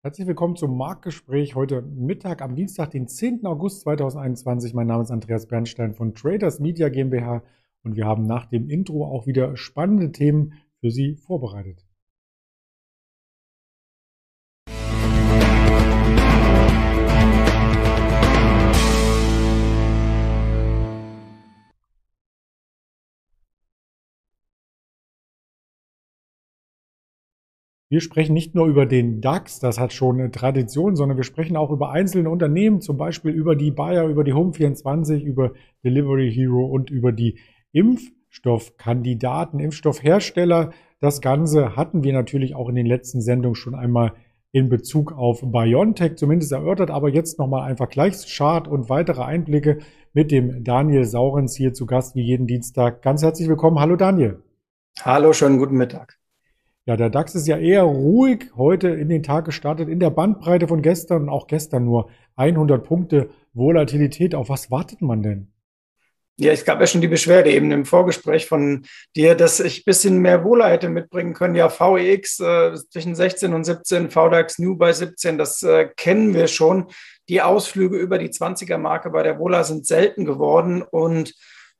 Herzlich willkommen zum Marktgespräch heute Mittag am Dienstag, den 10. August 2021. Mein Name ist Andreas Bernstein von Traders Media GmbH und wir haben nach dem Intro auch wieder spannende Themen für Sie vorbereitet. Wir sprechen nicht nur über den DAX, das hat schon eine Tradition, sondern wir sprechen auch über einzelne Unternehmen, zum Beispiel über die Bayer, über die Home24, über Delivery Hero und über die Impfstoffkandidaten, Impfstoffhersteller. Das Ganze hatten wir natürlich auch in den letzten Sendungen schon einmal in Bezug auf BioNTech zumindest erörtert, aber jetzt nochmal ein Vergleichschart und weitere Einblicke mit dem Daniel Saurens hier zu Gast wie jeden Dienstag. Ganz herzlich willkommen. Hallo Daniel. Hallo, schönen guten Mittag. Ja, der DAX ist ja eher ruhig heute in den Tag gestartet, in der Bandbreite von gestern und auch gestern nur 100 Punkte Volatilität. Auf was wartet man denn? Ja, es gab ja schon die Beschwerde eben im Vorgespräch von dir, dass ich ein bisschen mehr Wohler hätte mitbringen können. Ja, VEX äh, zwischen 16 und 17, VDAX New bei 17, das äh, kennen wir schon. Die Ausflüge über die 20er-Marke bei der Wohler sind selten geworden und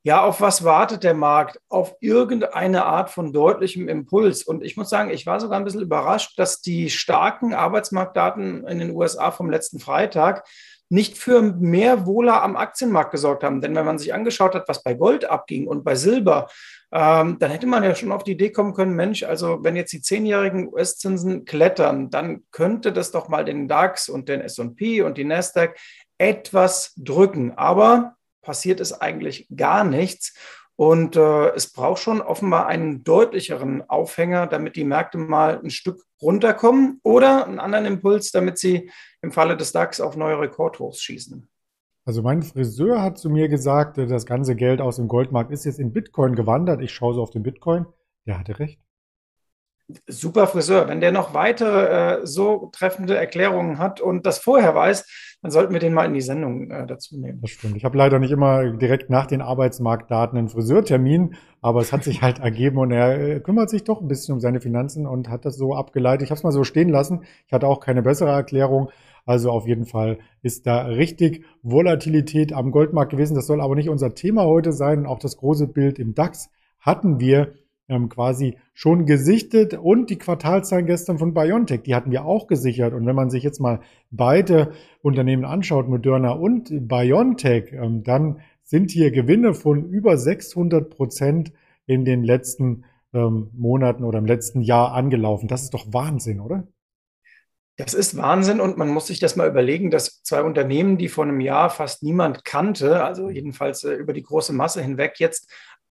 ja, auf was wartet der Markt? Auf irgendeine Art von deutlichem Impuls. Und ich muss sagen, ich war sogar ein bisschen überrascht, dass die starken Arbeitsmarktdaten in den USA vom letzten Freitag nicht für mehr Wohler am Aktienmarkt gesorgt haben. Denn wenn man sich angeschaut hat, was bei Gold abging und bei Silber, ähm, dann hätte man ja schon auf die Idee kommen können, Mensch, also wenn jetzt die zehnjährigen US-Zinsen klettern, dann könnte das doch mal den DAX und den S&P und die Nasdaq etwas drücken. Aber passiert ist eigentlich gar nichts. Und äh, es braucht schon offenbar einen deutlicheren Aufhänger, damit die Märkte mal ein Stück runterkommen oder einen anderen Impuls, damit sie im Falle des DAX auf neue Rekordhochs schießen. Also mein Friseur hat zu mir gesagt, das ganze Geld aus dem Goldmarkt ist jetzt in Bitcoin gewandert. Ich schaue so auf den Bitcoin. Der hatte recht super Friseur. Wenn der noch weitere äh, so treffende Erklärungen hat und das vorher weiß, dann sollten wir den mal in die Sendung äh, dazu nehmen. Das stimmt. Ich habe leider nicht immer direkt nach den Arbeitsmarktdaten einen Friseurtermin, aber es hat sich halt ergeben und er äh, kümmert sich doch ein bisschen um seine Finanzen und hat das so abgeleitet. Ich habe es mal so stehen lassen. Ich hatte auch keine bessere Erklärung. Also auf jeden Fall ist da richtig Volatilität am Goldmarkt gewesen. Das soll aber nicht unser Thema heute sein. Auch das große Bild im DAX hatten wir ähm, quasi schon gesichtet und die Quartalzahlen gestern von BioNTech, die hatten wir auch gesichert. Und wenn man sich jetzt mal beide Unternehmen anschaut, Moderna und BioNTech, ähm, dann sind hier Gewinne von über 600 Prozent in den letzten ähm, Monaten oder im letzten Jahr angelaufen. Das ist doch Wahnsinn, oder? Das ist Wahnsinn und man muss sich das mal überlegen, dass zwei Unternehmen, die vor einem Jahr fast niemand kannte, also jedenfalls äh, über die große Masse hinweg, jetzt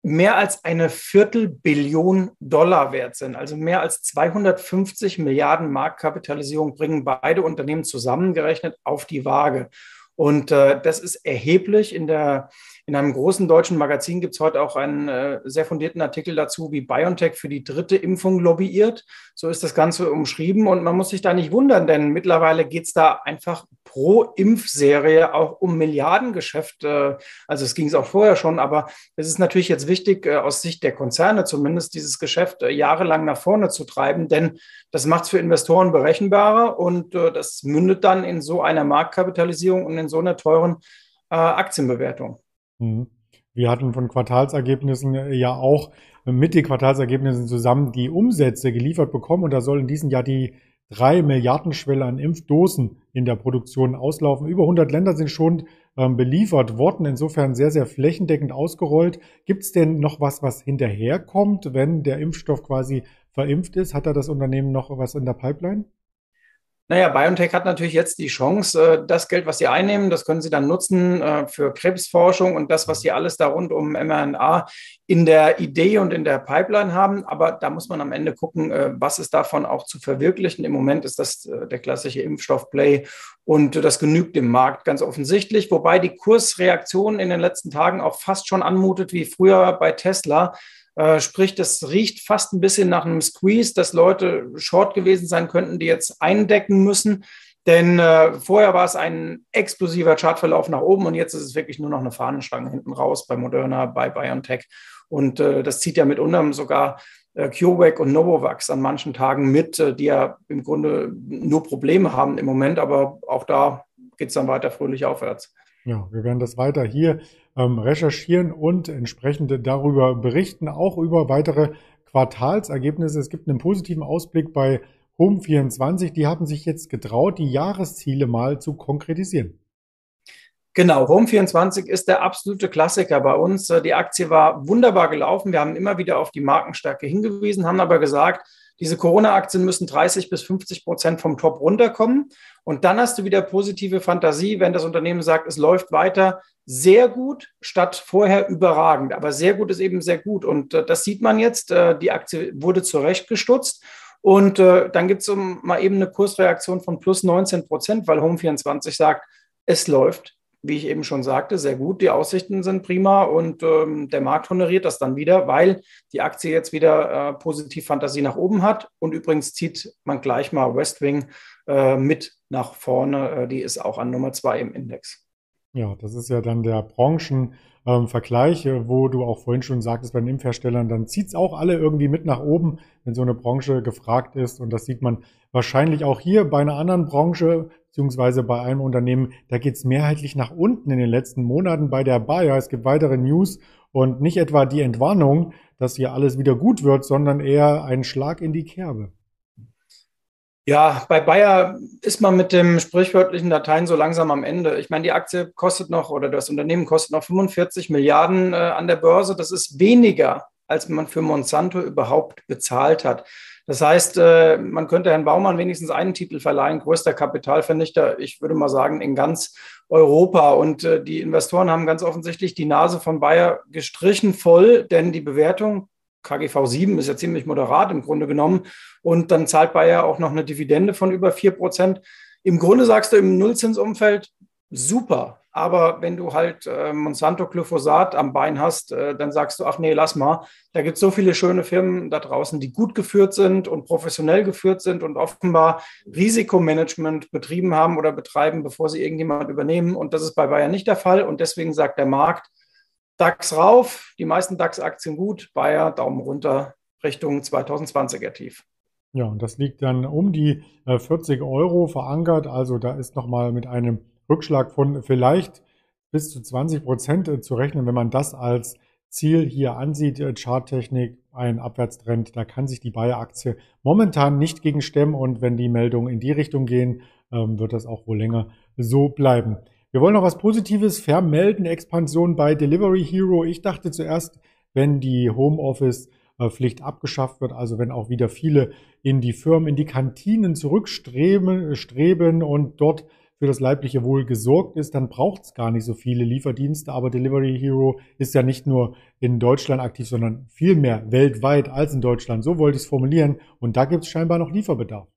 mehr als eine Viertelbillion Dollar wert sind. Also mehr als 250 Milliarden Marktkapitalisierung bringen beide Unternehmen zusammengerechnet auf die Waage. Und äh, das ist erheblich. In, der, in einem großen deutschen Magazin gibt es heute auch einen äh, sehr fundierten Artikel dazu, wie BioNTech für die dritte Impfung lobbyiert. So ist das Ganze umschrieben. Und man muss sich da nicht wundern, denn mittlerweile geht es da einfach pro Impfserie auch um Milliardengeschäft. Äh, also es ging es auch vorher schon, aber es ist natürlich jetzt wichtig, äh, aus Sicht der Konzerne zumindest, dieses Geschäft äh, jahrelang nach vorne zu treiben, denn das macht es für Investoren berechenbarer und das mündet dann in so einer Marktkapitalisierung und in so einer teuren Aktienbewertung. Mhm. Wir hatten von Quartalsergebnissen ja auch mit den Quartalsergebnissen zusammen die Umsätze geliefert bekommen und da soll in diesem Jahr die drei Milliarden Schwelle an Impfdosen in der Produktion auslaufen. Über 100 Länder sind schon ähm, beliefert worden, insofern sehr, sehr flächendeckend ausgerollt. Gibt es denn noch was, was hinterherkommt, wenn der Impfstoff quasi verimpft ist? Hat da das Unternehmen noch was in der Pipeline? Naja, BioNTech hat natürlich jetzt die Chance, äh, das Geld, was sie einnehmen, das können sie dann nutzen äh, für Krebsforschung und das, was sie alles da rund um mRNA in der Idee und in der Pipeline haben. Aber da muss man am Ende gucken, äh, was ist davon auch zu verwirklichen. Im Moment ist das der klassische Impfstoffplay und das genügt dem Markt ganz offensichtlich, wobei die Kursreaktion in den letzten Tagen auch fast schon anmutet wie früher bei Tesla. Äh, sprich, das riecht fast ein bisschen nach einem Squeeze, dass Leute short gewesen sein könnten, die jetzt eindecken müssen. Denn äh, vorher war es ein explosiver Chartverlauf nach oben und jetzt ist es wirklich nur noch eine Fahnenstange hinten raus bei Moderna, bei BioNTech. Und äh, das zieht ja mitunter sogar äh, CureVac und Novavax an manchen Tagen mit, äh, die ja im Grunde nur Probleme haben im Moment, aber auch da geht es dann weiter fröhlich aufwärts. Ja, wir werden das weiter hier ähm, recherchieren und entsprechend darüber berichten, auch über weitere Quartalsergebnisse. Es gibt einen positiven Ausblick bei Home24. Die haben sich jetzt getraut, die Jahresziele mal zu konkretisieren. Genau, Home24 ist der absolute Klassiker bei uns. Die Aktie war wunderbar gelaufen. Wir haben immer wieder auf die Markenstärke hingewiesen, haben aber gesagt, diese Corona-Aktien müssen 30 bis 50 Prozent vom Top runterkommen. Und dann hast du wieder positive Fantasie, wenn das Unternehmen sagt, es läuft weiter sehr gut, statt vorher überragend. Aber sehr gut ist eben sehr gut. Und äh, das sieht man jetzt. Äh, die Aktie wurde zurechtgestutzt. Und äh, dann gibt es mal eben eine Kursreaktion von plus 19 Prozent, weil Home24 sagt, es läuft wie ich eben schon sagte, sehr gut. Die Aussichten sind prima und ähm, der Markt honoriert das dann wieder, weil die Aktie jetzt wieder äh, positiv Fantasie nach oben hat. Und übrigens zieht man gleich mal Westwing äh, mit nach vorne. Äh, die ist auch an Nummer zwei im Index. Ja, das ist ja dann der Branchenvergleich, ähm, wo du auch vorhin schon sagtest, bei den Impfherstellern, dann zieht es auch alle irgendwie mit nach oben, wenn so eine Branche gefragt ist. Und das sieht man wahrscheinlich auch hier bei einer anderen Branche, beziehungsweise bei einem Unternehmen, da geht es mehrheitlich nach unten in den letzten Monaten bei der Bayer. Es gibt weitere News und nicht etwa die Entwarnung, dass hier alles wieder gut wird, sondern eher ein Schlag in die Kerbe. Ja, bei Bayer ist man mit dem sprichwörtlichen Dateien so langsam am Ende. Ich meine, die Aktie kostet noch oder das Unternehmen kostet noch 45 Milliarden äh, an der Börse. Das ist weniger, als man für Monsanto überhaupt bezahlt hat. Das heißt, äh, man könnte Herrn Baumann wenigstens einen Titel verleihen, größter Kapitalvernichter, ich würde mal sagen, in ganz Europa. Und äh, die Investoren haben ganz offensichtlich die Nase von Bayer gestrichen voll, denn die Bewertung KGV 7 ist ja ziemlich moderat im Grunde genommen. Und dann zahlt Bayer auch noch eine Dividende von über 4 Prozent. Im Grunde sagst du im Nullzinsumfeld, super. Aber wenn du halt äh, Monsanto Glyphosat am Bein hast, äh, dann sagst du, ach nee, lass mal. Da gibt es so viele schöne Firmen da draußen, die gut geführt sind und professionell geführt sind und offenbar Risikomanagement betrieben haben oder betreiben, bevor sie irgendjemand übernehmen. Und das ist bei Bayer nicht der Fall. Und deswegen sagt der Markt, DAX rauf, die meisten DAX-Aktien gut, Bayer Daumen runter Richtung 2020er Tief. Ja, und das liegt dann um die 40 äh, Euro verankert. Also da ist nochmal mit einem Rückschlag von vielleicht bis zu 20 Prozent äh, zu rechnen, wenn man das als Ziel hier ansieht, äh, Charttechnik, ein Abwärtstrend, da kann sich die Bayer-Aktie momentan nicht gegen stemmen und wenn die Meldungen in die Richtung gehen, ähm, wird das auch wohl länger so bleiben. Wir wollen noch was Positives vermelden. Expansion bei Delivery Hero. Ich dachte zuerst, wenn die Homeoffice-Pflicht abgeschafft wird, also wenn auch wieder viele in die Firmen, in die Kantinen zurückstreben streben und dort für das leibliche Wohl gesorgt ist, dann braucht es gar nicht so viele Lieferdienste. Aber Delivery Hero ist ja nicht nur in Deutschland aktiv, sondern viel mehr weltweit als in Deutschland. So wollte ich es formulieren. Und da gibt es scheinbar noch Lieferbedarf.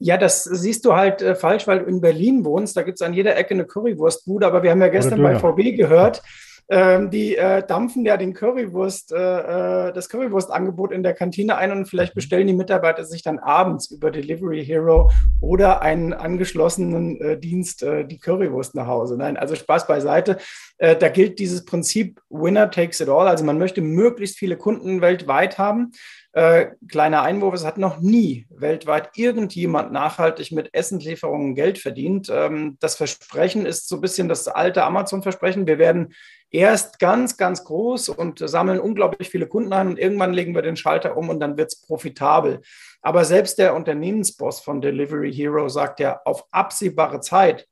Ja, das siehst du halt äh, falsch, weil du in Berlin wohnst. Da gibt es an jeder Ecke eine Currywurstbude. Aber wir haben ja gestern bei VW gehört, ähm, die äh, dampfen ja den Currywurst, äh, äh, das Currywurstangebot in der Kantine ein und vielleicht mhm. bestellen die Mitarbeiter sich dann abends über Delivery Hero oder einen angeschlossenen äh, Dienst äh, die Currywurst nach Hause. Nein, also Spaß beiseite. Äh, da gilt dieses Prinzip Winner takes it all. Also man möchte möglichst viele Kunden weltweit haben. Äh, kleiner Einwurf, es hat noch nie weltweit irgendjemand nachhaltig mit Essenslieferungen Geld verdient. Ähm, das Versprechen ist so ein bisschen das alte Amazon-Versprechen. Wir werden erst ganz, ganz groß und sammeln unglaublich viele Kunden ein und irgendwann legen wir den Schalter um und dann wird es profitabel. Aber selbst der Unternehmensboss von Delivery Hero sagt ja auf absehbare Zeit,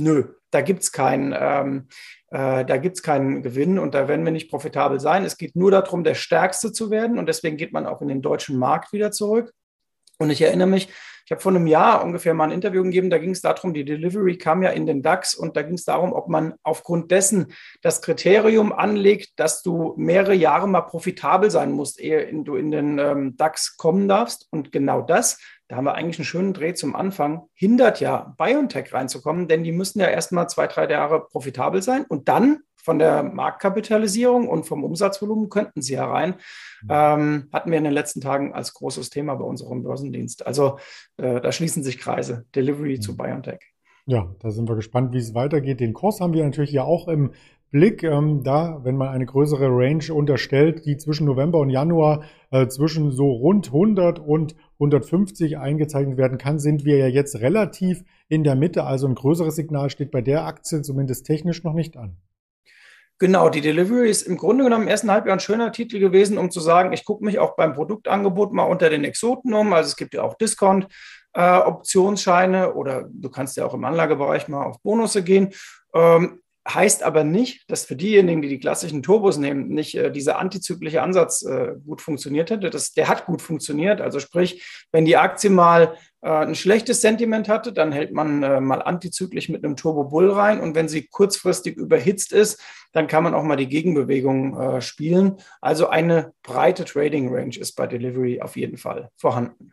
nö, da gibt es keinen. Ähm, äh, da gibt es keinen Gewinn und da werden wir nicht profitabel sein. Es geht nur darum, der Stärkste zu werden und deswegen geht man auch in den deutschen Markt wieder zurück. Und ich erinnere mich, ich habe vor einem Jahr ungefähr mal ein Interview gegeben, da ging es darum, die Delivery kam ja in den DAX und da ging es darum, ob man aufgrund dessen das Kriterium anlegt, dass du mehrere Jahre mal profitabel sein musst, ehe du in den ähm, DAX kommen darfst. Und genau das da haben wir eigentlich einen schönen Dreh zum Anfang, hindert ja BioNTech reinzukommen, denn die müssen ja erstmal zwei, drei Jahre profitabel sein und dann von der Marktkapitalisierung und vom Umsatzvolumen könnten sie herein. Mhm. Ähm, hatten wir in den letzten Tagen als großes Thema bei unserem Börsendienst. Also äh, da schließen sich Kreise. Delivery mhm. zu BioNTech. Ja, da sind wir gespannt, wie es weitergeht. Den Kurs haben wir natürlich ja auch im Blick. Ähm, da, wenn man eine größere Range unterstellt, die zwischen November und Januar äh, zwischen so rund 100 und 150 eingezeichnet werden kann, sind wir ja jetzt relativ in der Mitte. Also ein größeres Signal steht bei der Aktie zumindest technisch noch nicht an. Genau, die Delivery ist im Grunde genommen im ersten Halbjahr ein schöner Titel gewesen, um zu sagen, ich gucke mich auch beim Produktangebot mal unter den Exoten um. Also es gibt ja auch Discount. Äh, Optionsscheine oder du kannst ja auch im Anlagebereich mal auf Bonusse gehen. Ähm, heißt aber nicht, dass für diejenigen, die die klassischen Turbos nehmen, nicht äh, dieser antizyklische Ansatz äh, gut funktioniert hätte. Das, der hat gut funktioniert. Also sprich, wenn die Aktie mal äh, ein schlechtes Sentiment hatte, dann hält man äh, mal antizyklisch mit einem Turbo Bull rein. Und wenn sie kurzfristig überhitzt ist, dann kann man auch mal die Gegenbewegung äh, spielen. Also eine breite Trading Range ist bei Delivery auf jeden Fall vorhanden.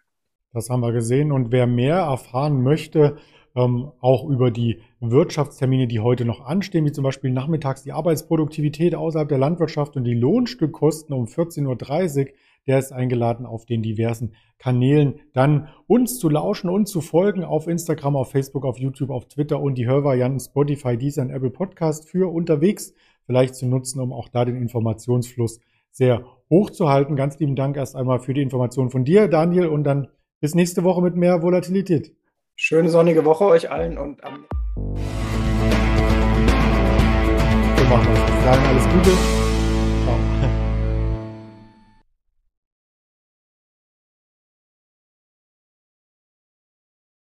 Das haben wir gesehen. Und wer mehr erfahren möchte, ähm, auch über die Wirtschaftstermine, die heute noch anstehen, wie zum Beispiel nachmittags die Arbeitsproduktivität außerhalb der Landwirtschaft und die Lohnstückkosten um 14.30 Uhr, der ist eingeladen auf den diversen Kanälen, dann uns zu lauschen und zu folgen auf Instagram, auf Facebook, auf YouTube, auf Twitter und die Hörvarianten Spotify, Deezer und Apple Podcast für unterwegs vielleicht zu nutzen, um auch da den Informationsfluss sehr hoch zu halten. Ganz lieben Dank erst einmal für die Information von dir, Daniel, und dann bis nächste Woche mit mehr Volatilität. Schöne sonnige Woche euch allen und am. So machen wir. Sagen alles Gute.